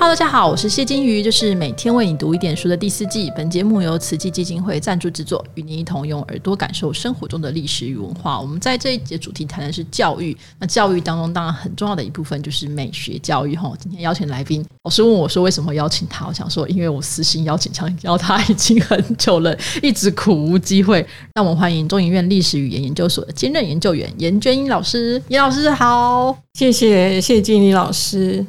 Hello，大家好，我是谢金鱼，就是每天为你读一点书的第四季。本节目由慈济基金会赞助制作，与您一同用耳朵感受生活中的历史与文化。我们在这一节主题谈的是教育，那教育当中当然很重要的一部分就是美学教育。哈，今天邀请来宾，老师问我说为什么邀请他？我想说，因为我私心邀请想邀他已经很久了，一直苦无机会。那我们欢迎中研院历史语言研究所的兼任研究员严娟英老师。严老师好，谢谢谢金鱼老师，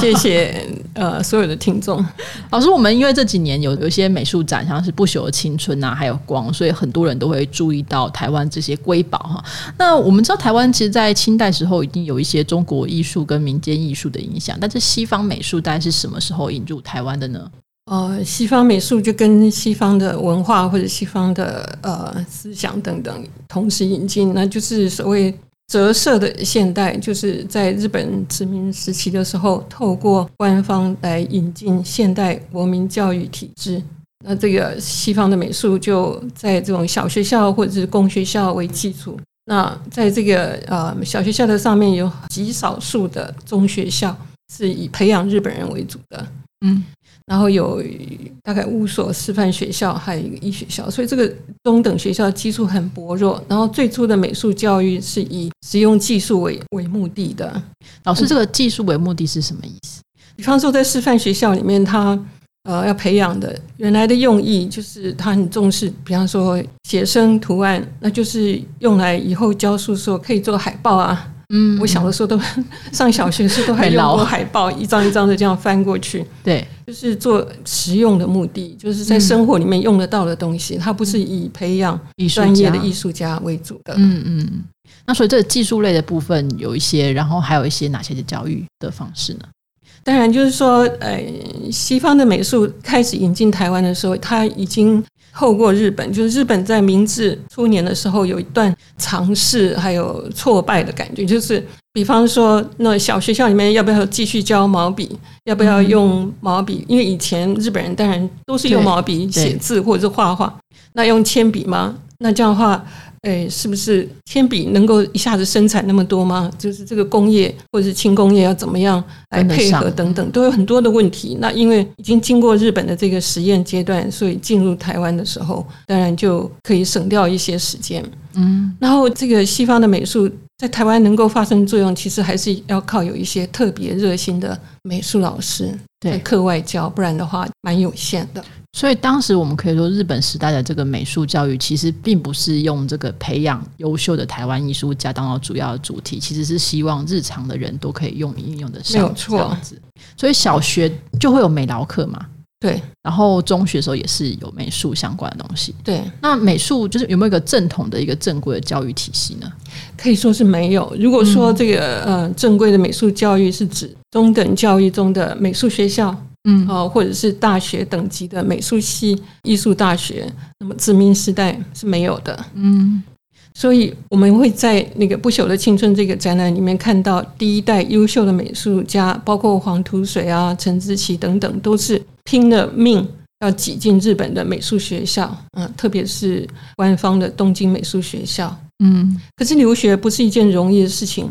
谢谢。呃，所有的听众，老师，我们因为这几年有有一些美术展，像是不朽的青春啊，还有光，所以很多人都会注意到台湾这些瑰宝哈。那我们知道台湾其实，在清代时候已经有一些中国艺术跟民间艺术的影响，但是西方美术大概是什么时候引入台湾的呢？呃，西方美术就跟西方的文化或者西方的呃思想等等同时引进，那就是所谓。折射的现代，就是在日本殖民时期的时候，透过官方来引进现代国民教育体制。那这个西方的美术就在这种小学校或者是公学校为基础。那在这个呃小学校的上面，有极少数的中学校是以培养日本人为主的。嗯。然后有大概五所师范学校，还有一个医学校，所以这个中等学校基础很薄弱。然后最初的美术教育是以实用技术为为目的的。老师，这个技术为目的是什么意思？比方说，在师范学校里面，他呃要培养的原来的用意就是他很重视，比方说写生图案，那就是用来以后教书时候可以做海报啊。嗯，我小的时候都 上小学时都还用过海报，一张一张的这样翻过去。对，就是做实用的目的，就是在生活里面用得到的东西，它不是以培养专业的艺术家为主的。嗯嗯，那所以这个技术类的部分有一些，然后还有一些哪些的教育的方式呢？当然，就是说，呃，西方的美术开始引进台湾的时候，它已经。透过日本，就是日本在明治初年的时候有一段尝试还有挫败的感觉，就是比方说，那小学校里面要不要继续教毛笔？要不要用毛笔？因为以前日本人当然都是用毛笔写字或者是画画，那用铅笔吗？那这样的话。哎，是不是铅笔能够一下子生产那么多吗？就是这个工业或者是轻工业要怎么样来配合等等，都有很多的问题。那因为已经经过日本的这个实验阶段，所以进入台湾的时候，当然就可以省掉一些时间。嗯，然后这个西方的美术在台湾能够发生作用，其实还是要靠有一些特别热心的美术老师在课外教，不然的话蛮有限的。所以当时我们可以说，日本时代的这个美术教育其实并不是用这个培养优秀的台湾艺术家当做主要的主题，其实是希望日常的人都可以用应用的上。没有错。所以小学就会有美劳课嘛？对。然后中学的时候也是有美术相关的东西。对。那美术就是有没有一个正统的一个正规的教育体系呢？可以说是没有。如果说这个呃正规的美术教育是指中等教育中的美术学校。嗯，哦，或者是大学等级的美术系、艺术大学，那么殖民时代是没有的。嗯，所以我们会在那个不朽的青春这个展览里面看到第一代优秀的美术家，包括黄土水啊、陈之奇等等，都是拼了命要挤进日本的美术学校。嗯，特别是官方的东京美术学校。嗯，可是留学不是一件容易的事情。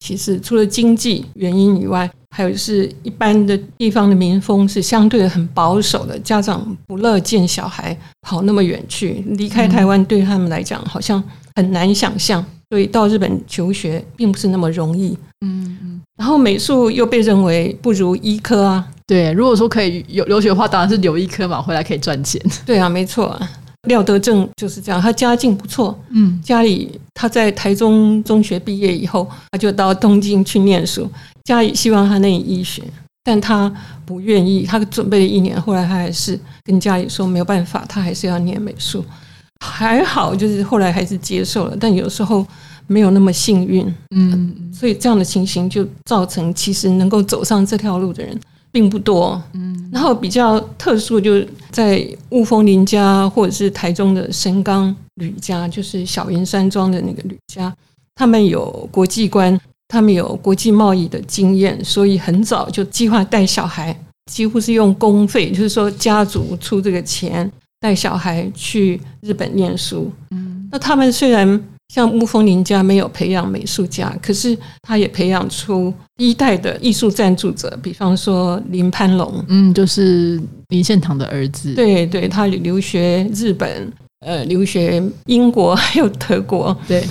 其实除了经济原因以外，还有就是一般的地方的民风是相对很保守的，家长不乐见小孩跑那么远去，离开台湾对他们来讲好像很难想象，所以到日本求学并不是那么容易。嗯嗯。然后美术又被认为不如医科啊。对，如果说可以有留学的话，当然是留医科嘛，回来可以赚钱。对啊，没错。廖德正就是这样，他家境不错，嗯，家里他在台中中学毕业以后，他就到东京去念书，家里希望他念医学，但他不愿意，他准备了一年，后来他还是跟家里说没有办法，他还是要念美术，还好就是后来还是接受了，但有时候没有那么幸运，嗯，所以这样的情形就造成其实能够走上这条路的人。并不多，嗯，然后比较特殊，就是在雾峰林家或者是台中的神冈吕家，就是小云山庄的那个吕家，他们有国际观，他们有国际贸易的经验，所以很早就计划带小孩，几乎是用公费，就是说家族出这个钱带小孩去日本念书。嗯，那他们虽然像木风林家没有培养美术家，可是他也培养出一代的艺术赞助者，比方说林潘龙，嗯，就是林献堂的儿子。对对，他留学日本，呃，留学英国 还有德国。对，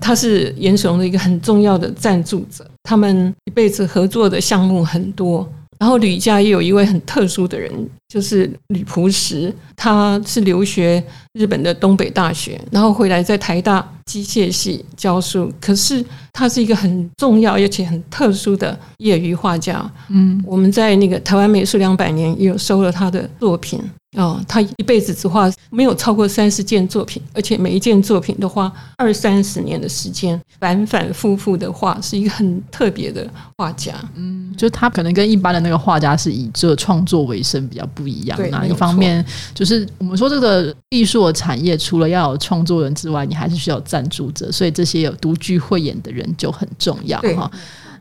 他是严雄的一个很重要的赞助者，他们一辈子合作的项目很多。然后吕家也有一位很特殊的人，就是吕朴实，他是留学日本的东北大学，然后回来在台大机械系教书。可是他是一个很重要而且很特殊的业余画家。嗯，我们在那个台湾美术两百年也有收了他的作品。哦，他一辈子只画没有超过三十件作品，而且每一件作品都花二三十年的时间，反反复复的画，是一个很特别的画家。嗯，就他可能跟一般的那个画家是以这创作为生比较不一样。哪一方面，就是我们说这个艺术的产业，除了要有创作人之外，你还是需要赞助者，所以这些有独具慧眼的人就很重要哈。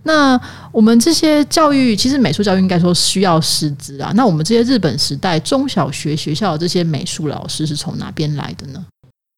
那我们这些教育，其实美术教育应该说需要师资啊。那我们这些日本时代中小学学校的这些美术老师是从哪边来的呢？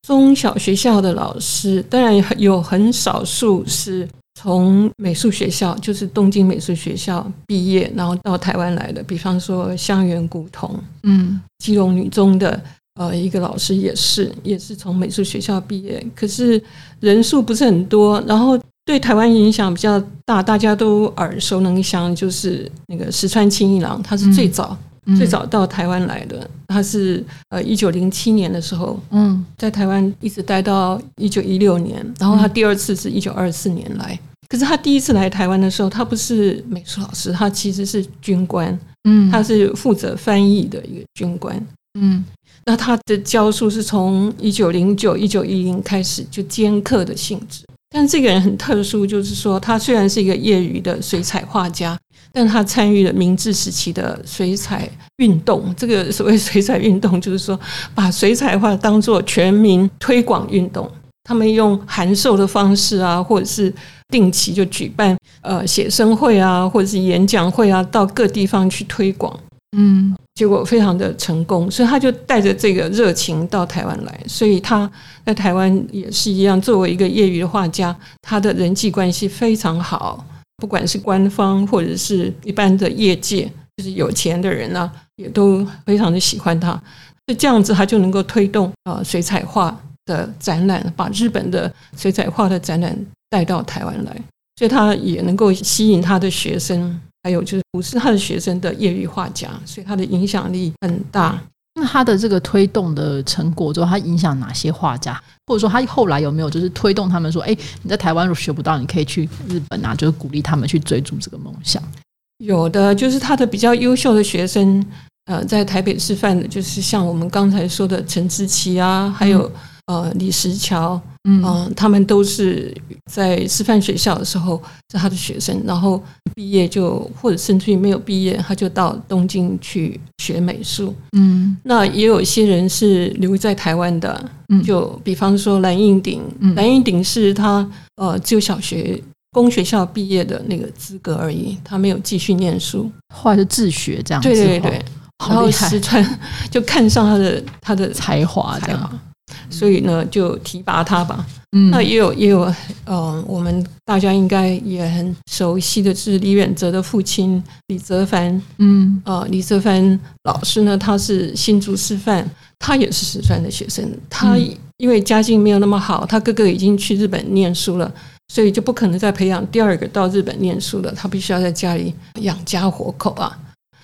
中小学校的老师当然有很少数是从美术学校，就是东京美术学校毕业，然后到台湾来的。比方说香园古桐，嗯，基隆女中的呃一个老师也是，也是从美术学校毕业，可是人数不是很多，然后。对台湾影响比较大，大家都耳熟能详，就是那个石川清一郎，他是最早最早到台湾来的。他是呃一九零七年的时候，嗯，在台湾一直待到一九一六年，然后他第二次是一九二四年来。可是他第一次来台湾的时候，他不是美术老师，他其实是军官，嗯，他是负责翻译的一个军官，嗯。那他的教书是从一九零九一九一零开始就兼课的性质。但这个人很特殊，就是说，他虽然是一个业余的水彩画家，但他参与了明治时期的水彩运动。这个所谓水彩运动，就是说把水彩画当做全民推广运动。他们用函授的方式啊，或者是定期就举办呃写生会啊，或者是演讲会啊，到各地方去推广。嗯。结果非常的成功，所以他就带着这个热情到台湾来。所以他在台湾也是一样，作为一个业余的画家，他的人际关系非常好，不管是官方或者是一般的业界，就是有钱的人呢，也都非常的喜欢他。就这样子，他就能够推动啊水彩画的展览，把日本的水彩画的展览带到台湾来，所以他也能够吸引他的学生。还有就是，不是他的学生的业余画家，所以他的影响力很大。那他的这个推动的成果之后，他影响哪些画家？或者说他后来有没有就是推动他们说，哎，你在台湾如果学不到，你可以去日本啊，就是鼓励他们去追逐这个梦想。有的就是他的比较优秀的学生，呃，在台北师范的，就是像我们刚才说的陈志奇啊，还有。呃，李石桥，嗯，他们都是在师范学校的时候是他的学生，然后毕业就或者甚至于没有毕业，他就到东京去学美术。嗯，那也有一些人是留在台湾的，嗯就比方说蓝印鼎，蓝印鼎是他呃只有小学工学校毕业的那个资格而已，他没有继续念书，后来是自学这样。对对对，然后石川 就看上他的他的才华，这样。所以呢，就提拔他吧。嗯，那也有也有，呃，我们大家应该也很熟悉的是李远哲的父亲李泽藩。嗯，呃，李泽藩老师呢，他是新竹师范，他也是师范的学生。他因为家境没有那么好，他哥哥已经去日本念书了，所以就不可能再培养第二个到日本念书了。他必须要在家里养家活口啊。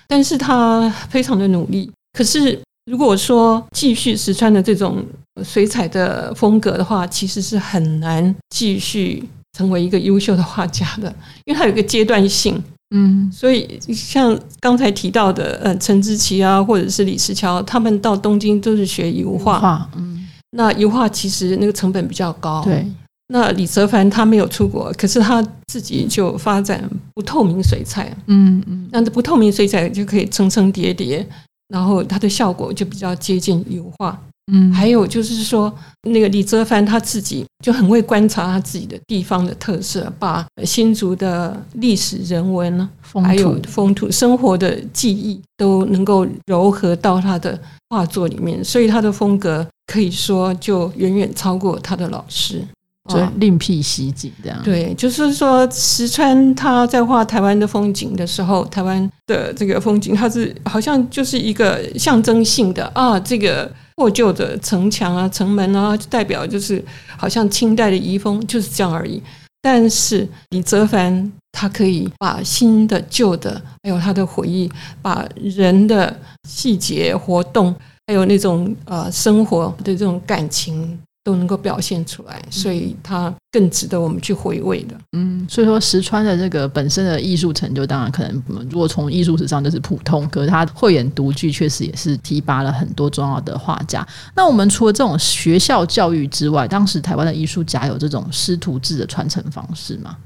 但是他非常的努力。可是如果说继续石川的这种。水彩的风格的话，其实是很难继续成为一个优秀的画家的，因为它有一个阶段性。嗯，所以像刚才提到的，呃，陈之奇啊，或者是李石桥，他们到东京都是学油画。嗯，那油画其实那个成本比较高。对。那李泽藩他没有出国，可是他自己就发展不透明水彩。嗯嗯。那这不透明水彩就可以层层叠叠，然后它的效果就比较接近油画。嗯，还有就是说，那个李泽藩他自己就很会观察他自己的地方的特色，把新竹的历史人文呢，还有风土生活的记忆都能够糅合到他的画作里面，所以他的风格可以说就远远超过他的老师。就另辟蹊径这样。对，就是说石川他在画台湾的风景的时候，台湾的这个风景，它是好像就是一个象征性的啊，这个破旧的城墙啊、城门啊，就代表就是好像清代的遗风，就是这样而已。但是李泽藩他可以把新的、旧的，还有他的回忆，把人的细节、活动，还有那种呃生活的这种感情。都能够表现出来，所以它更值得我们去回味的。嗯，所以说石川的这个本身的艺术成就，当然可能如果从艺术史上就是普通，可是他慧眼独具，确实也是提拔了很多重要的画家。那我们除了这种学校教育之外，当时台湾的艺术家有这种师徒制的传承方式吗？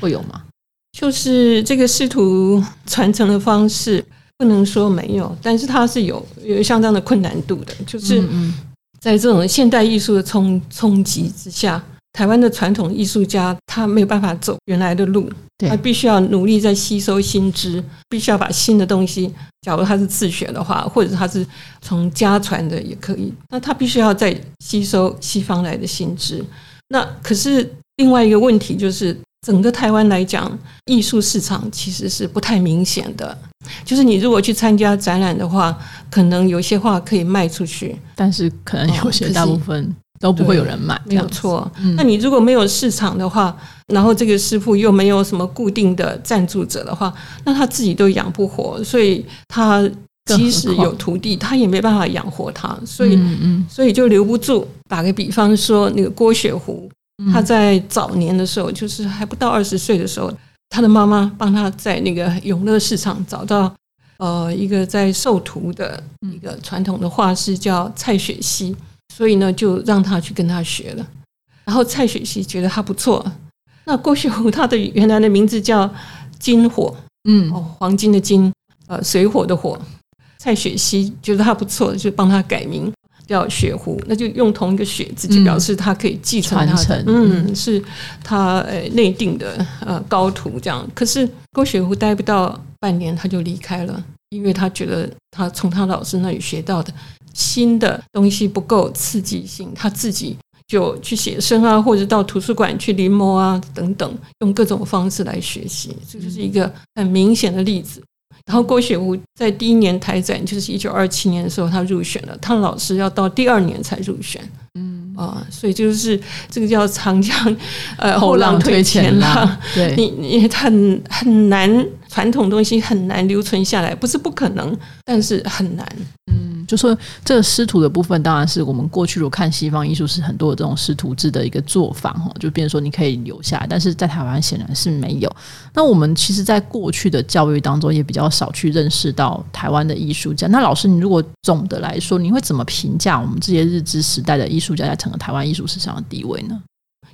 会有吗？就是这个师徒传承的方式，不能说没有，但是它是有有相当的困难度的，就是。在这种现代艺术的冲冲击之下，台湾的传统艺术家他没有办法走原来的路，他必须要努力在吸收新知，必须要把新的东西，假如他是自学的话，或者他是从家传的也可以，那他必须要再吸收西方来的新知。那可是另外一个问题就是。整个台湾来讲，艺术市场其实是不太明显的。就是你如果去参加展览的话，可能有些画可以卖出去，但是可能有些大部分都不会有人买。没有错。那你如果没有市场的话，然后这个师傅又没有什么固定的赞助者的话，那他自己都养不活，所以他即使有徒弟，他也没办法养活他，所以嗯所以就留不住。打个比方说，那个郭雪湖。他在早年的时候，就是还不到二十岁的时候，他的妈妈帮他在那个永乐市场找到呃一个在授徒的一个传统的画师叫蔡雪溪，所以呢就让他去跟他学了。然后蔡雪溪觉得他不错，那郭雪湖他的原来的名字叫金火，嗯，哦，黄金的金，呃，水火的火。蔡雪溪觉得他不错，就帮他改名。叫雪湖，那就用同一个“雪”字，就表示他可以继承他的，嗯，是他呃内定的呃高徒这样。可是郭雪湖待不到半年，他就离开了，因为他觉得他从他老师那里学到的新的东西不够刺激性，他自己就去写生啊，或者到图书馆去临摹啊等等，用各种方式来学习，这就是一个很明显的例子。然后郭雪湖在第一年台展，就是一九二七年的时候，他入选了。他老师要到第二年才入选，嗯啊，所以就是这个叫长江呃后浪推前浪，对，你你很很难，传统东西很难留存下来，不是不可能，但是很难，嗯。就说这个师徒的部分，当然是我们过去如果看西方艺术是很多的这种师徒制的一个做法哈，就变成说你可以留下来，但是在台湾显然是没有。那我们其实，在过去的教育当中，也比较少去认识到台湾的艺术家。那老师，你如果总的来说，你会怎么评价我们这些日治时代的艺术家在整个台湾艺术史上的地位呢？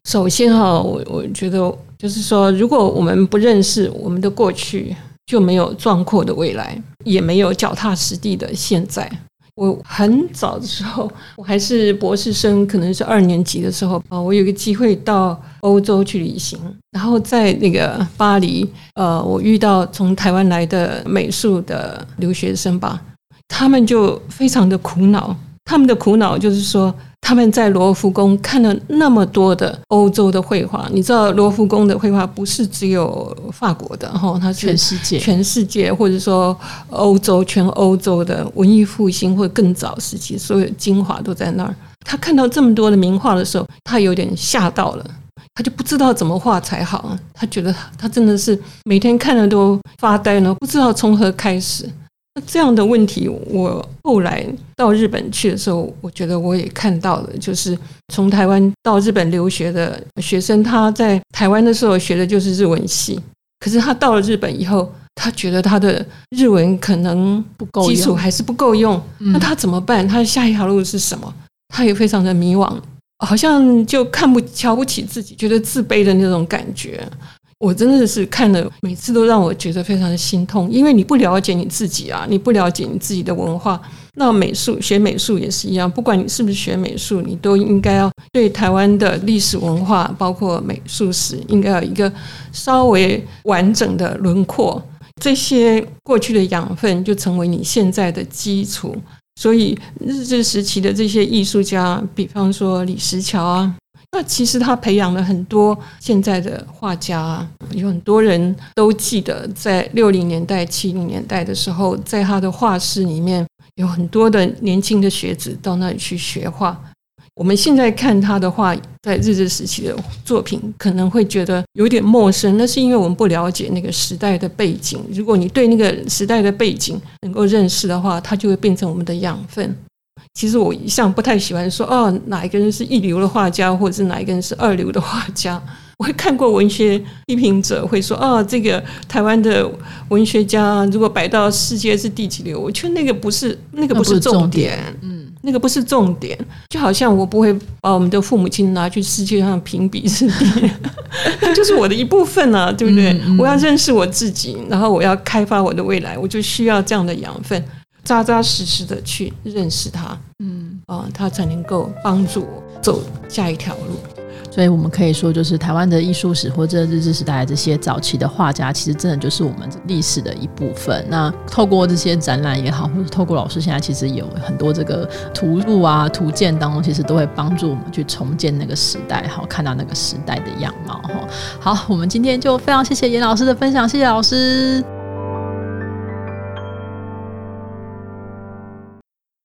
首先哈，我我觉得就是说，如果我们不认识我们的过去，就没有壮阔的未来，也没有脚踏实地的现在。我很早的时候，我还是博士生，可能是二年级的时候啊，我有个机会到欧洲去旅行，然后在那个巴黎，呃，我遇到从台湾来的美术的留学生吧，他们就非常的苦恼，他们的苦恼就是说。他们在罗浮宫看了那么多的欧洲的绘画，你知道罗浮宫的绘画不是只有法国的哈，它是全世界，全世界或者说欧洲全欧洲的文艺复兴或更早时期，所有精华都在那儿。他看到这么多的名画的时候，他有点吓到了，他就不知道怎么画才好。他觉得他真的是每天看了都发呆呢，不知道从何开始。这样的问题，我后来到日本去的时候，我觉得我也看到了，就是从台湾到日本留学的学生，他在台湾的时候学的就是日文系，可是他到了日本以后，他觉得他的日文可能不够基础还是不够用，那他怎么办？他的下一条路是什么？他也非常的迷惘，好像就看不瞧不起自己，觉得自卑的那种感觉。我真的是看了，每次都让我觉得非常的心痛，因为你不了解你自己啊，你不了解你自己的文化。那美术学美术也是一样，不管你是不是学美术，你都应该要对台湾的历史文化，包括美术史，应该有一个稍微完整的轮廓。这些过去的养分就成为你现在的基础。所以日治时期的这些艺术家，比方说李石桥啊。那其实他培养了很多现在的画家，有很多人都记得，在六零年代、七零年代的时候，在他的画室里面有很多的年轻的学子到那里去学画。我们现在看他的画，在日治时期的作品，可能会觉得有点陌生，那是因为我们不了解那个时代的背景。如果你对那个时代的背景能够认识的话，它就会变成我们的养分。其实我一向不太喜欢说哦，哪一个人是一流的画家，或者是哪一个人是二流的画家。我会看过文学批评者会说哦，这个台湾的文学家如果摆到世界是第几流，我觉得那个不是那个不是重点，嗯，那个不是重点。就好像我不会把我们的父母亲拿去世界上评比是第，那就是我的一部分啊，对不对？我要认识我自己，然后我要开发我的未来，我就需要这样的养分。扎扎实实的去认识他，嗯啊，他才能够帮助我走下一条路。所以，我们可以说，就是台湾的艺术史或者日治时代这些早期的画家，其实真的就是我们历史的一部分。那透过这些展览也好，或者透过老师现在其实有很多这个图录啊、图鉴当中，其实都会帮助我们去重建那个时代，好看到那个时代的样貌。哈，好，我们今天就非常谢谢严老师的分享，谢谢老师。